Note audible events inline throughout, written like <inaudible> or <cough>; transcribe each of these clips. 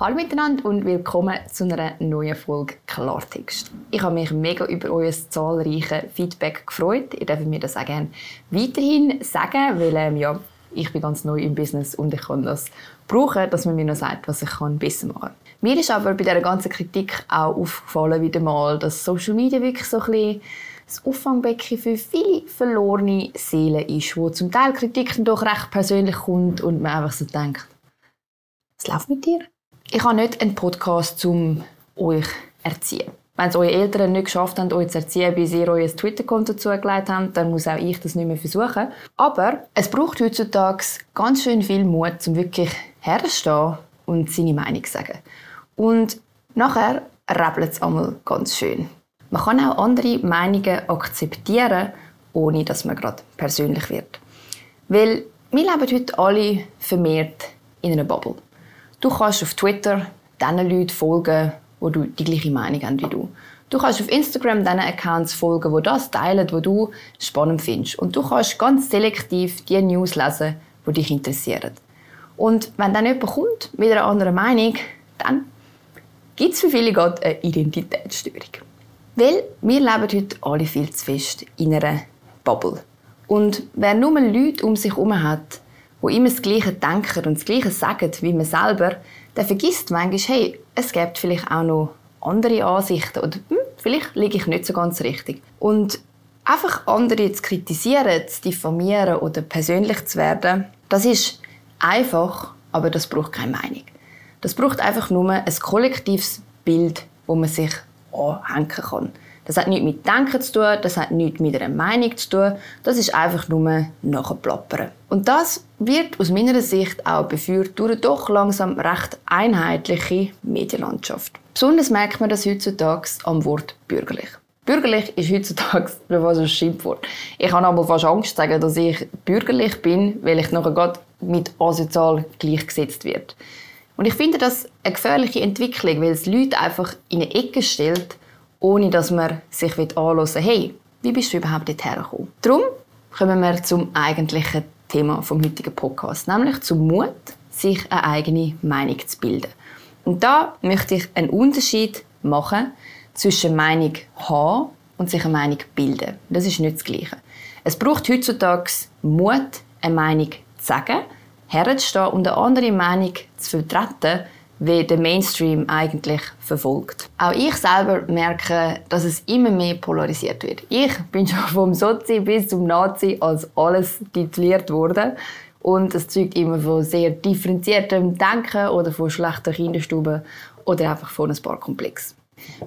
Hallo miteinander und willkommen zu einer neuen Folge Klartext. Ich habe mich mega über euer zahlreiches Feedback gefreut. Ihr dürft mir das auch gerne weiterhin sagen, weil ähm, ja, ich bin ganz neu im Business und ich kann das brauchen, dass man mir noch sagt, was ich kann besser machen kann. Mir ist aber bei dieser ganzen Kritik auch aufgefallen wieder mal, dass Social Media wirklich so ein bisschen das Auffangbecken für viele verlorene Seelen ist, wo zum Teil Kritik doch recht persönlich kommt und man einfach so denkt, was läuft mit dir? Ich habe nicht einen Podcast, um euch zu erziehen. Wenn es eure Eltern nicht geschafft haben, euch zu erziehen, bis ihr euer Twitter-Konto zugelegt habt, dann muss auch ich das nicht mehr versuchen. Aber es braucht heutzutage ganz schön viel Mut, um wirklich herzustehen und seine Meinung zu sagen. Und nachher rappelt es einmal ganz schön. Man kann auch andere Meinungen akzeptieren, ohne dass man gerade persönlich wird. Weil wir leben heute alle vermehrt in einer Bubble. Du kannst auf Twitter diesen Leuten folgen, wo du die gleiche Meinung haben wie du. Du kannst auf Instagram diesen Accounts folgen, wo das teilen, wo du spannend findest. Und du kannst ganz selektiv die News lesen, die dich interessieren. Und wenn dann jemand kommt mit einer anderen Meinung, dann gibt es für viele gerade eine Identitätsstörung. Weil wir leben heute alle viel zu fest in einer Bubble. Und wer nur Leute um sich herum hat, die immer das Gleiche denken und das Gleiche sagen wie man selber, der vergisst manchmal, hey, es gibt vielleicht auch noch andere Ansichten oder hm, vielleicht liege ich nicht so ganz richtig. Und einfach andere zu kritisieren, zu diffamieren oder persönlich zu werden, das ist einfach, aber das braucht keine Meinung. Das braucht einfach nur ein kollektives Bild, wo man sich anhängen kann. Das hat nichts mit Denken zu tun, das hat nichts mit einer Meinung zu tun, das ist einfach nur nachplappern. Und das wird aus meiner Sicht auch beführt durch eine doch langsam recht einheitliche Medienlandschaft. Besonders merkt man das heutzutage am Wort bürgerlich. Bürgerlich ist heutzutage <laughs> fast ein Schimpfwort. Ich habe aber fast Angst zu sagen, dass ich bürgerlich bin, weil ich nachher gerade mit asozial gleichgesetzt wird. Und ich finde das eine gefährliche Entwicklung, weil es Leute einfach in eine Ecke stellt, ohne dass man sich anhören will, hey, wie bist du überhaupt dorthin gekommen? Darum kommen wir zum eigentlichen Thema vom heutigen Podcast, nämlich zum Mut, sich eine eigene Meinung zu bilden. Und da möchte ich einen Unterschied machen zwischen Meinung haben und sich eine Meinung bilden. Das ist nicht das Gleiche. Es braucht heutzutage Mut, eine Meinung zu sagen, herzustehen und eine andere Meinung zu vertreten, wie der Mainstream eigentlich verfolgt. Auch ich selber merke, dass es immer mehr polarisiert wird. Ich bin schon vom Sozi bis zum Nazi als alles tituliert worden. Und es zeugt immer von sehr differenziertem Denken oder von schlechter Kinderstube oder einfach von ein paar Komplex.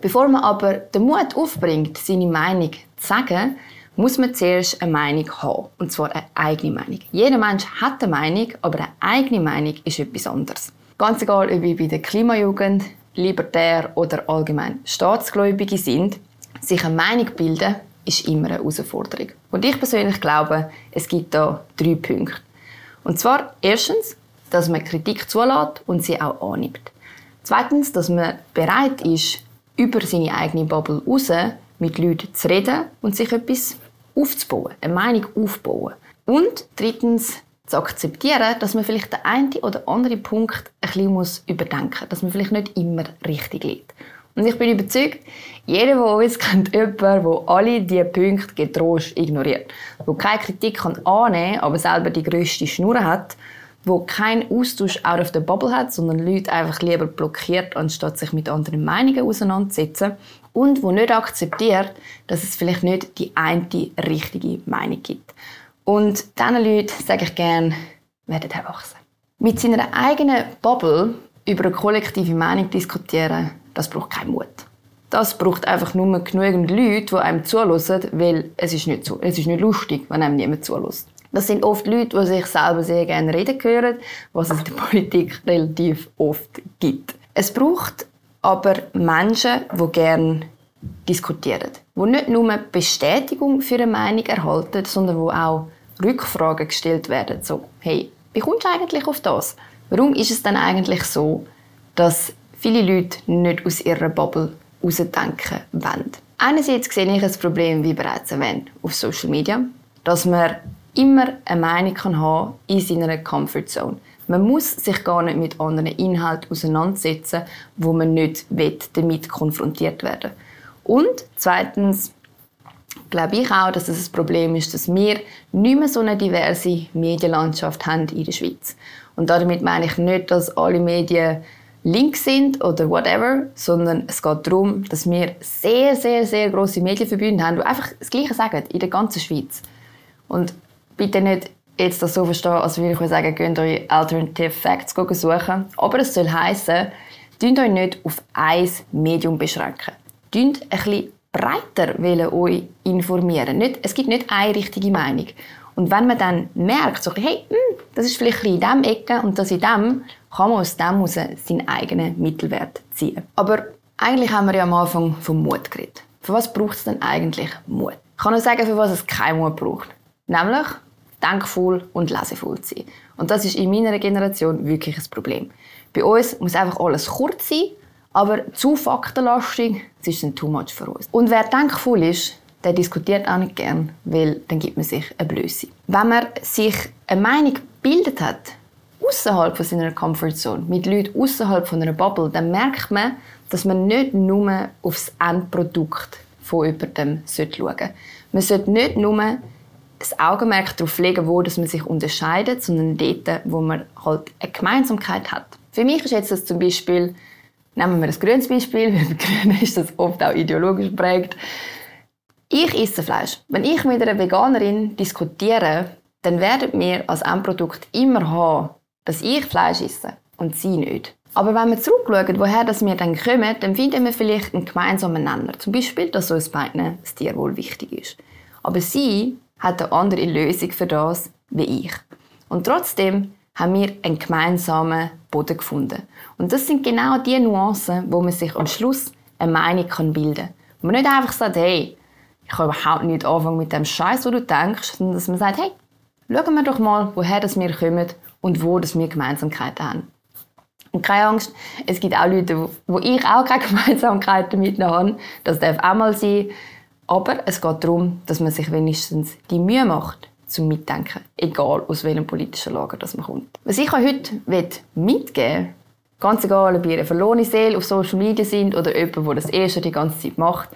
Bevor man aber den Mut aufbringt, seine Meinung zu sagen, muss man zuerst eine Meinung haben. Und zwar eine eigene Meinung. Jeder Mensch hat eine Meinung, aber eine eigene Meinung ist etwas anderes. Ganz egal, ob wir bei der Klimajugend, libertär oder allgemein Staatsgläubige sind, sich eine Meinung bilden, ist immer eine Herausforderung. Und ich persönlich glaube, es gibt da drei Punkte. Und zwar erstens, dass man Kritik zulässt und sie auch annimmt. Zweitens, dass man bereit ist, über seine eigene Bubble raus mit Leuten zu reden und sich etwas aufzubauen, eine Meinung aufzubauen. Und drittens, zu akzeptieren, dass man vielleicht den einen oder anderen Punkt ein bisschen überdenken muss, dass man vielleicht nicht immer richtig liegt. Und ich bin überzeugt, jeder von uns <laughs> kennt jemanden, der alle diese Punkte getrost ignoriert. Der keine Kritik annehmen kann, aber selber die grösste Schnur hat. Der keinen Austausch out of the bubble hat, sondern Leute einfach lieber blockiert, anstatt sich mit anderen Meinungen auseinanderzusetzen. Und wo nicht akzeptiert, dass es vielleicht nicht die eine richtige Meinung gibt. Und diesen Leuten sage ich gerne, werdet erwachsen. Mit seiner eigenen Bubble über eine kollektive Meinung diskutieren, das braucht keinen Mut. Das braucht einfach nur genügend Leute, die einem zuhören, weil es ist nicht, so, es ist nicht lustig, wenn einem niemand zuhört. Das sind oft Leute, die sich selber sehr gerne reden hören, was es in der Politik relativ oft gibt. Es braucht aber Menschen, die gerne diskutieren. Die nicht nur Bestätigung für eine Meinung erhalten, sondern wo auch Rückfragen gestellt werden. So, hey, wie kommst du eigentlich auf das? Warum ist es denn eigentlich so, dass viele Leute nicht aus ihrer Bubble rausdenken wollen? Einerseits sehe ich das Problem, wie bereits erwähnt, auf Social Media, dass man immer eine Meinung kann haben in seiner Comfort Zone. Man muss sich gar nicht mit anderen Inhalten auseinandersetzen, wo man nicht damit konfrontiert werden Und zweitens glaube ich auch, dass es das ein Problem ist, dass wir nicht mehr so eine diverse Medienlandschaft haben in der Schweiz. Und damit meine ich nicht, dass alle Medien links sind oder whatever, sondern es geht darum, dass wir sehr, sehr, sehr große Medienverbünde haben, die einfach das Gleiche sagen in der ganzen Schweiz. Und bitte nicht jetzt das so verstehen, als würde ich euch sagen, könnt eure Alternative Facts suchen. Aber es soll heißen, tun euch nicht auf ein Medium beschränken. Tun ein bisschen breiter euch informieren. Nicht, es gibt nicht eine richtige Meinung. Und wenn man dann merkt, so, hey, hm, das ist vielleicht in dieser Ecke und das in dem, kann man aus dem heraus seinen eigenen Mittelwert ziehen. Aber eigentlich haben wir ja am Anfang vom Mut geredet. Für was braucht es denn eigentlich Mut? Ich kann nur sagen, für was es keinen Mut braucht. Nämlich denkvoll und lesevoll zu sein. Und das ist in meiner Generation wirklich ein Problem. Bei uns muss einfach alles kurz sein, aber zu faktenlastig, das ist dann too much für uns. Und wer denkvoll ist, der diskutiert auch nicht gern, weil dann gibt man sich eine Blöße. Wenn man sich eine Meinung gebildet hat, außerhalb von seiner Comfortzone, mit Leuten außerhalb von einer Bubble, dann merkt man, dass man nicht nur aufs Endprodukt von jemandem schauen sollte. Man sollte nicht nur das Augenmerk darauf legen, wo man sich unterscheidet, sondern dort, wo man halt eine Gemeinsamkeit hat. Für mich ist jetzt das zum Beispiel, nehmen wir das grünes Beispiel, <laughs> weil Grünen ist das oft auch ideologisch geprägt. Ich esse Fleisch. Wenn ich mit einer Veganerin diskutiere, dann werden wir als Endprodukt immer haben, dass ich Fleisch esse und sie nicht. Aber wenn wir zurückschauen, woher das wir dann kommen, dann finden wir vielleicht einen gemeinsamen Nenner. Zum Beispiel, dass uns beiden das Tierwohl wichtig ist. Aber sie hat eine andere Lösung für das wie ich. Und trotzdem haben wir einen gemeinsamen Boden gefunden. Und das sind genau die Nuancen, wo man sich am Schluss eine Meinung bilden kann. Wo man nicht einfach sagt, hey, ich kann überhaupt nicht anfangen mit dem Scheiß, wo du denkst, sondern dass man sagt, hey, schauen wir doch mal, woher das wir kommen und wo das wir Gemeinsamkeiten haben. Und keine Angst, es gibt auch Leute, wo ich auch keine <laughs> Gemeinsamkeiten mit habe. Das darf auch mal sein. Aber es geht darum, dass man sich wenigstens die Mühe macht, zum Mitdenken. Egal, aus welchem politischen Lager das man kommt. Was ich euch heute mitgeben will, ganz egal, ob ihr eine verlorene Seele auf Social Media sind oder jemand, der das erste die ganze Zeit macht,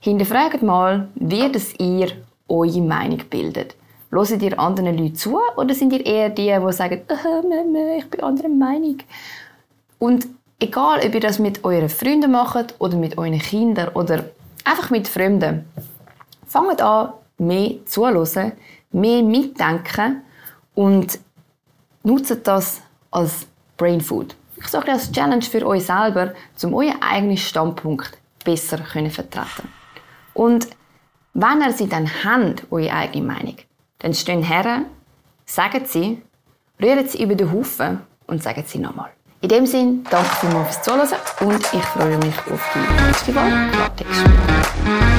hinterfragt mal, wie das ihr eure Meinung bildet. Hört ihr anderen Leuten zu oder sind ihr eher die, die sagen, ich bin anderer Meinung? Und egal, ob ihr das mit euren Freunden macht oder mit euren Kindern oder einfach mit Fremden, fangt an, mehr zuzuhören, mehr mitdenken und nutzt das als Brain Food. Ich sage als Challenge für euch selber, um euren eigenen Standpunkt besser zu vertreten. Und wenn ihr sie dann habt, eure eigene Meinung, dann stehen her, sagen sie, rühren sie über den Haufen und sagen sie nochmal. In dem Sinne, danke vielmals fürs Zuhören und ich freue mich auf die nächste Woche.